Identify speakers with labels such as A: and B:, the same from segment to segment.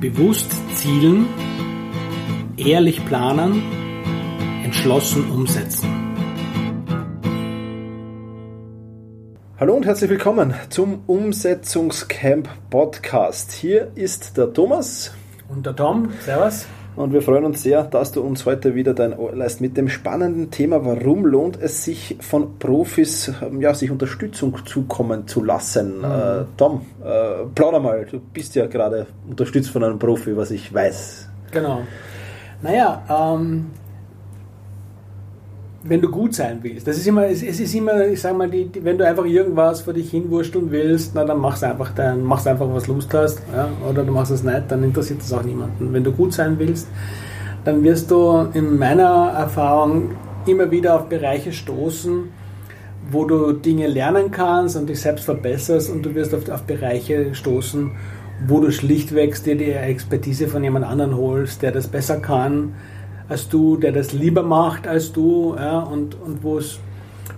A: Bewusst zielen, ehrlich planen, entschlossen umsetzen.
B: Hallo und herzlich willkommen zum Umsetzungscamp Podcast. Hier ist der Thomas.
A: Und der Tom. Servus.
B: Und wir freuen uns sehr, dass du uns heute wieder dein Ohr leist mit dem spannenden Thema, warum lohnt es sich von Profis, ähm, ja, sich Unterstützung zukommen zu lassen. Mhm. Äh, Tom, äh, plauder mal, du bist ja gerade unterstützt von einem Profi, was ich weiß.
A: Genau. Naja, ähm, wenn du gut sein willst. Das ist immer, es, ist immer, ich sag mal, die, die, wenn du einfach irgendwas vor dich hinwursteln willst, na dann machst einfach dann machst einfach was Lust hast, ja, oder du machst es nicht, dann interessiert das auch niemanden. Wenn du gut sein willst, dann wirst du in meiner Erfahrung immer wieder auf Bereiche stoßen, wo du Dinge lernen kannst und dich selbst verbesserst und du wirst auf, auf Bereiche stoßen, wo du schlichtweg dir die Expertise von jemand anderen holst, der das besser kann als du, der das lieber macht als du ja, und, und wo es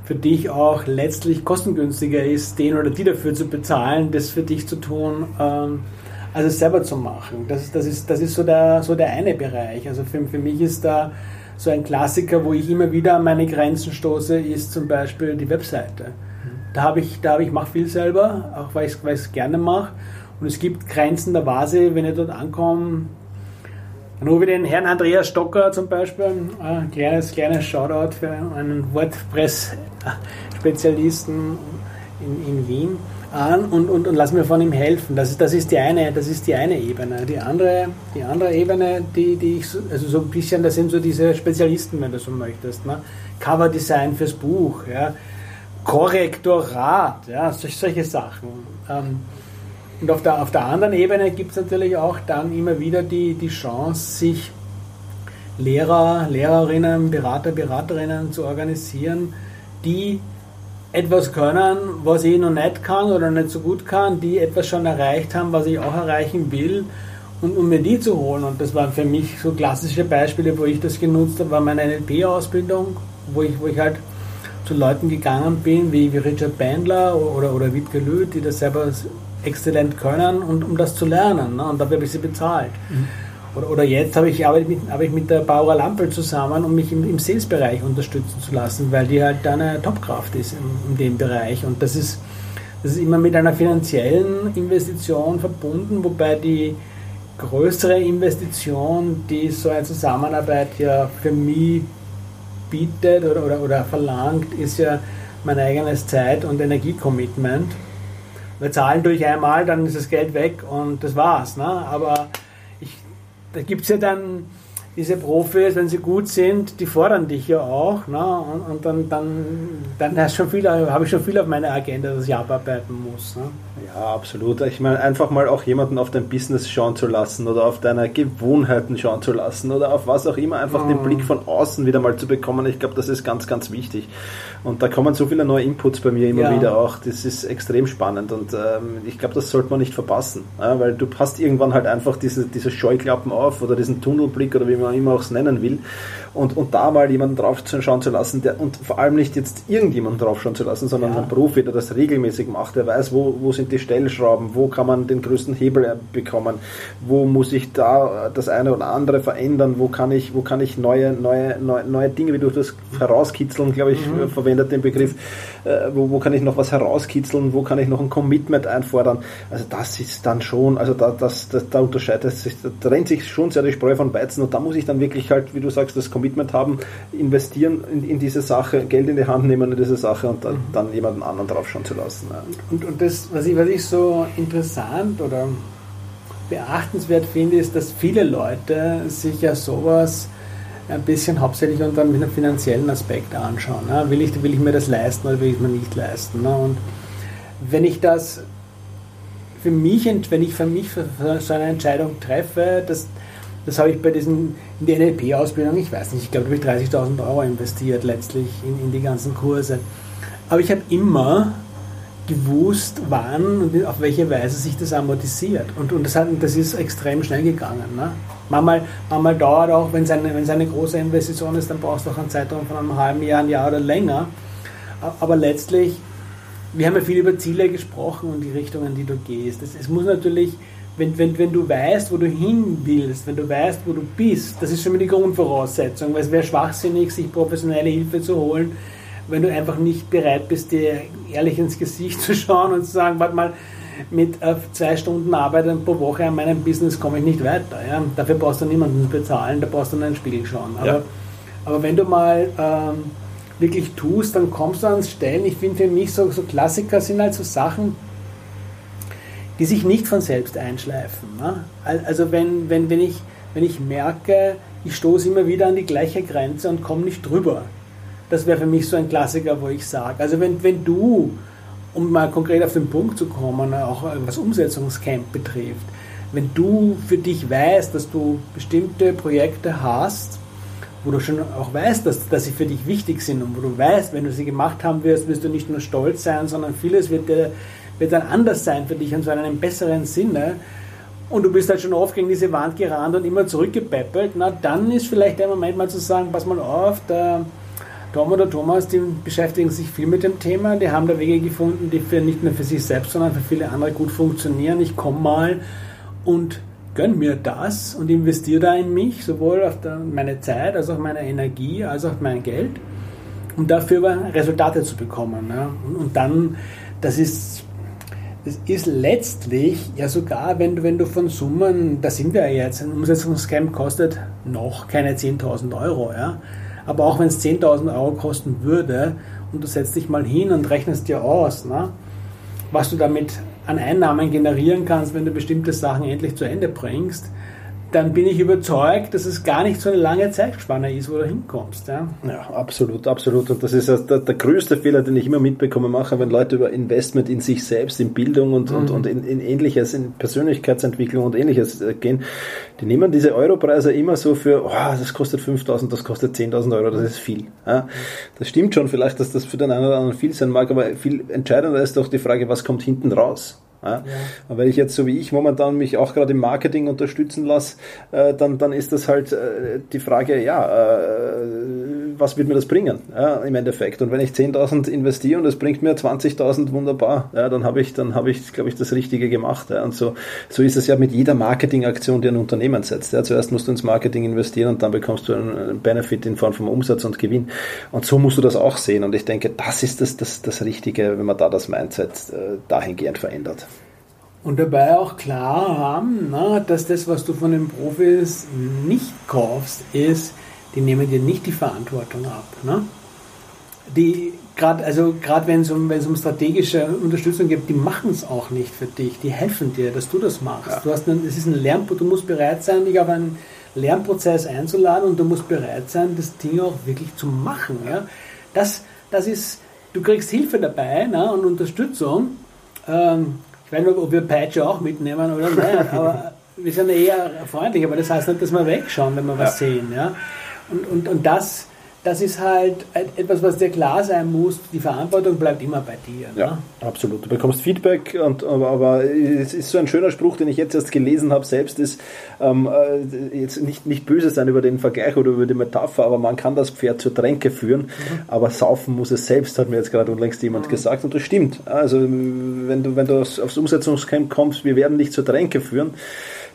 A: für dich auch letztlich kostengünstiger ist, den oder die dafür zu bezahlen, das für dich zu tun, ähm, als es selber zu machen. Das, das, ist, das ist so der, so der eine Bereich. Also für, für mich ist da so ein Klassiker, wo ich immer wieder an meine Grenzen stoße, ist zum Beispiel die Webseite. Da habe ich, da habe ich mache viel selber, auch weil ich es gerne mache. Und es gibt Grenzen der Vase, wenn ich dort ankomme, nur wie den Herrn Andreas Stocker zum Beispiel, ein kleines, kleines Shoutout für einen WordPress-Spezialisten in, in Wien an und, und, und lass mir von ihm helfen. Das ist, das ist, die, eine, das ist die eine Ebene. Die andere, die andere Ebene, die, die ich, so, also so ein bisschen, das sind so diese Spezialisten, wenn du so möchtest. Ne? Coverdesign fürs Buch, ja? Korrektorat, ja? solche Sachen. Ähm, und auf der, auf der anderen Ebene gibt es natürlich auch dann immer wieder die, die Chance, sich Lehrer, Lehrerinnen, Berater, Beraterinnen zu organisieren, die etwas können, was ich noch nicht kann oder nicht so gut kann, die etwas schon erreicht haben, was ich auch erreichen will und um mir die zu holen. Und das waren für mich so klassische Beispiele, wo ich das genutzt habe, war meine NLP-Ausbildung, wo ich, wo ich halt zu Leuten gegangen bin, wie, wie Richard Bandler oder, oder Wiebke Lüth, die das selber exzellent können und um das zu lernen. Ne? Und dafür habe ich sie bezahlt. Mhm. Oder, oder, jetzt habe ich, arbeite mit, arbeite ich mit der Bauer Lampel zusammen, um mich im, im Sales-Bereich unterstützen zu lassen, weil die halt eine Topkraft ist in, in dem Bereich. Und das ist, das ist immer mit einer finanziellen Investition verbunden, wobei die größere Investition, die so eine Zusammenarbeit ja für mich bietet oder, oder, oder verlangt, ist ja mein eigenes Zeit- und Energiecommitment. Wir zahlen durch einmal, dann ist das Geld weg und das war's. Ne? Aber ich, da gibt es ja dann diese Profis, wenn sie gut sind, die fordern dich ja auch. Ne? Und, und dann, dann, dann habe ich schon viel auf meiner Agenda, dass ich abarbeiten muss. Ne?
B: Ja, absolut. Ich meine, einfach mal auch jemanden auf dein Business schauen zu lassen oder auf deine Gewohnheiten schauen zu lassen oder auf was auch immer, einfach mhm. den Blick von außen wieder mal zu bekommen. Ich glaube, das ist ganz, ganz wichtig. Und da kommen so viele neue Inputs bei mir immer ja. wieder auch. Das ist extrem spannend und ähm, ich glaube, das sollte man nicht verpassen, ja? weil du passt irgendwann halt einfach diese, diese Scheuklappen auf oder diesen Tunnelblick oder wie man immer auch es nennen will und, und da mal jemanden drauf schauen zu lassen der, und vor allem nicht jetzt irgendjemanden drauf schauen zu lassen, sondern ja. ein Profi, der das regelmäßig macht, der weiß, wo, wo sind die Stellschrauben, wo kann man den größten Hebel bekommen, wo muss ich da das eine oder andere verändern, wo kann ich, wo kann ich neue, neue, neue, neue Dinge, wie du das herauskitzeln, glaube ich, mhm. Verwendet den Begriff, äh, wo, wo kann ich noch was herauskitzeln, wo kann ich noch ein Commitment einfordern. Also das ist dann schon, also da, das, das, da unterscheidet sich, da trennt sich schon sehr die Spreu von Weizen und da muss ich dann wirklich halt, wie du sagst, das Commitment haben, investieren in, in diese Sache, Geld in die Hand nehmen in diese Sache und dann, mhm. dann jemanden anderen drauf schauen zu lassen. Ja.
A: Und, und das, was ich, was ich so interessant oder beachtenswert finde, ist, dass viele Leute sich ja sowas ein bisschen hauptsächlich unter einem finanziellen Aspekt anschauen. Ne? Will, ich, will ich mir das leisten oder will ich mir nicht leisten? Ne? Und wenn ich das für mich, wenn ich für mich so eine Entscheidung treffe, das, das habe ich bei diesen, in der NLP-Ausbildung, ich weiß nicht, ich glaube, da habe ich 30.000 Euro investiert letztlich in, in die ganzen Kurse. Aber ich habe immer gewusst, wann und auf welche Weise sich das amortisiert. Und, und das, hat, das ist extrem schnell gegangen. Ne? Manchmal, manchmal dauert auch, wenn es eine, eine große Investition ist, dann brauchst du auch einen Zeitraum von einem halben Jahr, ein Jahr oder länger. Aber letztlich, wir haben ja viel über Ziele gesprochen und die Richtungen, die du gehst. Es, es muss natürlich wenn, wenn, wenn du weißt, wo du hin willst, wenn du weißt, wo du bist, das ist schon mal die Grundvoraussetzung, weil es wäre schwachsinnig, sich professionelle Hilfe zu holen, wenn du einfach nicht bereit bist, dir ehrlich ins Gesicht zu schauen und zu sagen, warte mal, mit äh, zwei Stunden Arbeit pro Woche an meinem Business komme ich nicht weiter. Ja? Dafür brauchst du niemanden bezahlen, da brauchst du nur einen Spiegel schauen. Aber, ja. aber wenn du mal ähm, wirklich tust, dann kommst du ans Stellen. Ich finde für mich so, so Klassiker sind halt so Sachen, die sich nicht von selbst einschleifen. Ne? Also wenn, wenn, wenn, ich, wenn ich merke, ich stoße immer wieder an die gleiche Grenze und komme nicht drüber. Das wäre für mich so ein Klassiker, wo ich sage, also wenn, wenn du, um mal konkret auf den Punkt zu kommen, auch was Umsetzungscamp betrifft, wenn du für dich weißt, dass du bestimmte Projekte hast, wo du schon auch weißt, dass, dass sie für dich wichtig sind und wo du weißt, wenn du sie gemacht haben wirst, wirst du nicht nur stolz sein, sondern vieles wird dir wird dann anders sein für dich und zwar in einem besseren Sinne. Und du bist halt schon oft gegen diese Wand gerannt und immer zurückgepäppelt, na dann ist vielleicht der Moment mal zu sagen, pass mal auf, der Tom oder Thomas, die beschäftigen sich viel mit dem Thema, die haben da Wege gefunden, die für nicht nur für sich selbst, sondern für viele andere gut funktionieren. Ich komme mal und gönn mir das und investiere da in mich, sowohl auf meine Zeit als auch meine Energie, als auch mein Geld, um dafür Resultate zu bekommen. Und dann, das ist das ist letztlich ja sogar, wenn du, wenn du von Summen, da sind wir ja jetzt, ein Umsetzungscamp kostet noch keine 10.000 Euro, ja. Aber auch wenn es 10.000 Euro kosten würde und du setzt dich mal hin und rechnest dir aus, ne, was du damit an Einnahmen generieren kannst, wenn du bestimmte Sachen endlich zu Ende bringst, dann bin ich überzeugt, dass es gar nicht so eine lange Zeitspanne ist, wo du hinkommst. Ja,
B: ja absolut, absolut. Und das ist der, der, größte Fehler, den ich immer mitbekomme, mache, wenn Leute über Investment in sich selbst, in Bildung und, mhm. und, und in, in, ähnliches, in Persönlichkeitsentwicklung und ähnliches äh, gehen. Die nehmen diese Europreise immer so für, oh, das kostet 5000, das kostet 10.000 Euro, das ist viel. Ja, das stimmt schon vielleicht, dass das für den einen oder anderen viel sein mag, aber viel entscheidender ist doch die Frage, was kommt hinten raus? Ja. Und wenn ich jetzt so wie ich momentan mich auch gerade im Marketing unterstützen lasse, äh, dann, dann ist das halt äh, die Frage, ja, äh, was wird mir das bringen ja, im Endeffekt? Und wenn ich 10.000 investiere und es bringt mir 20.000, wunderbar, ja, dann habe ich, dann habe ich, glaube ich, das Richtige gemacht. Ja. Und so, so ist es ja mit jeder Marketingaktion, die ein Unternehmen setzt. Ja. Zuerst musst du ins Marketing investieren und dann bekommst du einen Benefit in Form von Umsatz und Gewinn. Und so musst du das auch sehen. Und ich denke, das ist das, das, das Richtige, wenn man da das Mindset äh, dahingehend verändert.
A: Und dabei auch klar haben, na, dass das, was du von den Profis nicht kaufst, ist, die nehmen dir nicht die Verantwortung ab. Ne? Die gerade also gerade wenn es um, um strategische Unterstützung geht, die machen es auch nicht für dich. Die helfen dir, dass du das machst. Ja. Du hast einen, es ist ein Lernprozess, du musst bereit sein, dich auf einen Lernprozess einzuladen und du musst bereit sein, das Ding auch wirklich zu machen. Ja? Das, das ist, du kriegst Hilfe dabei ne, und Unterstützung. Ähm, ich weiß nicht, ob wir Peitsche auch mitnehmen oder nicht, aber wir sind eher freundlich, aber das heißt nicht, dass wir wegschauen, wenn wir was ja. sehen. Ja? Und, und, und das, das ist halt etwas, was dir klar sein muss. Die Verantwortung bleibt immer bei dir.
B: Ja, ne? absolut. Du bekommst Feedback, und, aber, aber, es ist so ein schöner Spruch, den ich jetzt erst gelesen habe, selbst ist, ähm, äh, jetzt nicht, nicht böse sein über den Vergleich oder über die Metapher, aber man kann das Pferd zur Tränke führen, mhm. aber saufen muss es selbst, hat mir jetzt gerade unlängst jemand mhm. gesagt und das stimmt. Also wenn du, wenn du aufs, aufs Umsetzungscamp kommst, wir werden dich zur Tränke führen.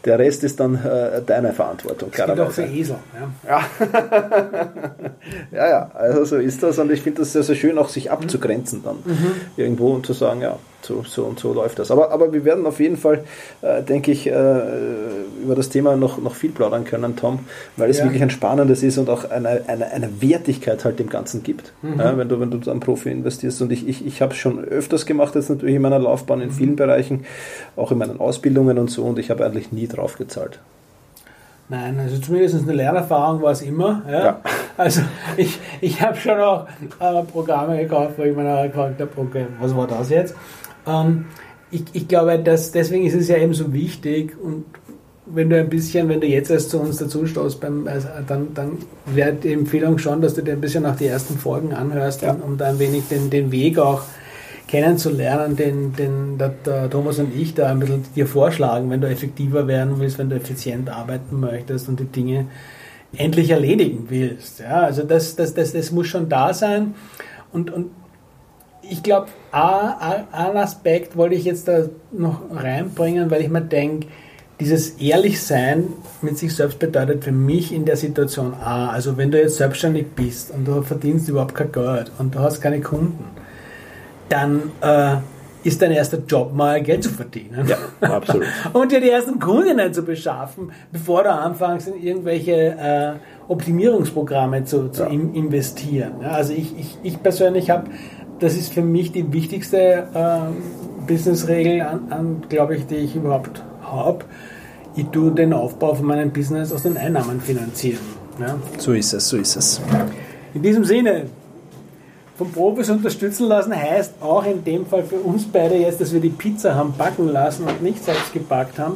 B: Der Rest ist dann äh, deine Verantwortung.
A: Das geht auch für Esel.
B: Ja. Ja. ja, ja, also so ist das und ich finde das sehr, sehr schön, auch sich abzugrenzen dann mhm. irgendwo und zu sagen, ja, so, so und so läuft das. Aber, aber wir werden auf jeden Fall, äh, denke ich, äh, über das Thema noch, noch viel plaudern können, Tom, weil es ja. wirklich ein spannendes ist und auch eine, eine, eine Wertigkeit halt dem Ganzen gibt, mhm. ja, wenn, du, wenn du am Profi investierst. Und ich, ich, ich habe es schon öfters gemacht, jetzt natürlich in meiner Laufbahn in mhm. vielen Bereichen, auch in meinen Ausbildungen und so, und ich habe eigentlich nie drauf gezahlt.
A: Nein, also zumindest eine Lernerfahrung war es immer. Ja? ja. Also ich, ich habe schon auch äh, Programme gekauft, wo ich mir gefragt habe, okay, was war das jetzt? Ähm, ich, ich glaube, dass deswegen ist es ja eben so wichtig und wenn du ein bisschen, wenn du jetzt erst zu uns dazu stoßt, beim, also dann, dann wäre die Empfehlung schon, dass du dir ein bisschen auch die ersten Folgen anhörst, ja. um, um da ein wenig den, den Weg auch kennenzulernen, den, den der, der Thomas und ich da ein bisschen dir vorschlagen, wenn du effektiver werden willst, wenn du effizient arbeiten möchtest und die Dinge endlich erledigen willst. Ja, also das, das, das, das muss schon da sein. Und, und ich glaube, einen Aspekt wollte ich jetzt da noch reinbringen, weil ich mir denke, dieses Ehrlichsein mit sich selbst bedeutet für mich in der Situation A, also wenn du jetzt selbstständig bist und du verdienst überhaupt kein Geld und du hast keine Kunden, dann äh, ist dein erster Job mal Geld zu verdienen.
B: Ja, absolut.
A: und dir die ersten Kundinnen zu beschaffen, bevor du anfängst in irgendwelche äh, Optimierungsprogramme zu, zu ja. investieren. Ja, also ich, ich, ich persönlich habe, das ist für mich die wichtigste äh, Businessregel, an, an glaube ich, die ich überhaupt habe. Ich tue den Aufbau von meinem Business aus den Einnahmen finanzieren. Ja.
B: So ist es, so ist es.
A: In diesem Sinne, von Profis unterstützen lassen heißt auch in dem Fall für uns beide jetzt, dass wir die Pizza haben backen lassen und nicht selbst gebackt haben.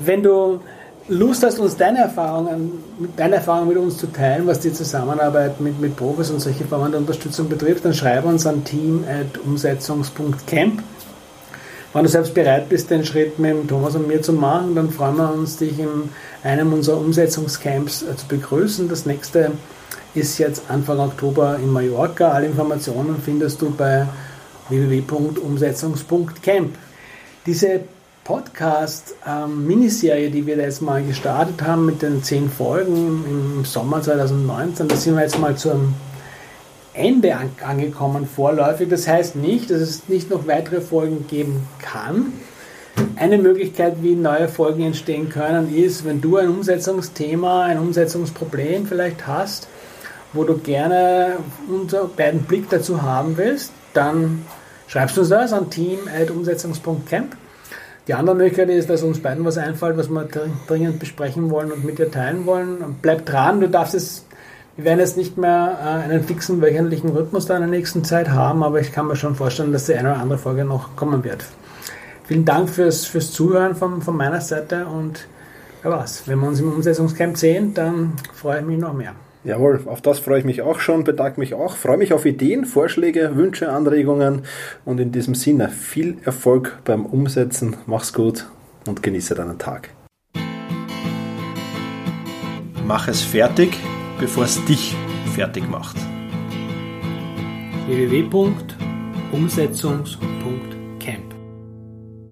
A: Wenn du Lust hast, uns deine Erfahrungen, deine Erfahrungen mit uns zu teilen, was die Zusammenarbeit mit, mit Profis und solche Formen der Unterstützung betrifft, dann schreibe uns an team.umsetzungs.camp. Wenn du selbst bereit bist, den Schritt mit Thomas und mir zu machen, dann freuen wir uns, dich in einem unserer Umsetzungscamps äh, zu begrüßen. Das nächste ist jetzt Anfang Oktober in Mallorca. Alle Informationen findest du bei www.umsetzungs.camp. Diese Podcast-Miniserie, ähm, die wir jetzt mal gestartet haben mit den zehn Folgen im Sommer 2019, da sind wir jetzt mal zum Ende angekommen vorläufig. Das heißt nicht, dass es nicht noch weitere Folgen geben kann. Eine Möglichkeit, wie neue Folgen entstehen können, ist, wenn du ein Umsetzungsthema, ein Umsetzungsproblem vielleicht hast, wo du gerne unser beiden Blick dazu haben willst, dann schreibst du uns das an team.umsetzungs.camp die andere Möglichkeit ist, dass uns beiden was einfällt, was wir dringend besprechen wollen und mit dir teilen wollen. Bleib dran, du darfst es, wir werden jetzt nicht mehr äh, einen fixen wöchentlichen Rhythmus da in der nächsten Zeit haben, aber ich kann mir schon vorstellen, dass die eine oder andere Folge noch kommen wird. Vielen Dank fürs, fürs Zuhören von, von meiner Seite und ja was, wenn wir uns im Umsetzungscamp sehen, dann freue ich mich noch mehr.
B: Jawohl, auf das freue ich mich auch schon, bedanke mich auch, freue mich auf Ideen, Vorschläge, Wünsche, Anregungen und in diesem Sinne viel Erfolg beim Umsetzen, mach's gut und genieße deinen Tag. Mach es fertig, bevor es dich fertig macht.
A: www.umsetzungs.de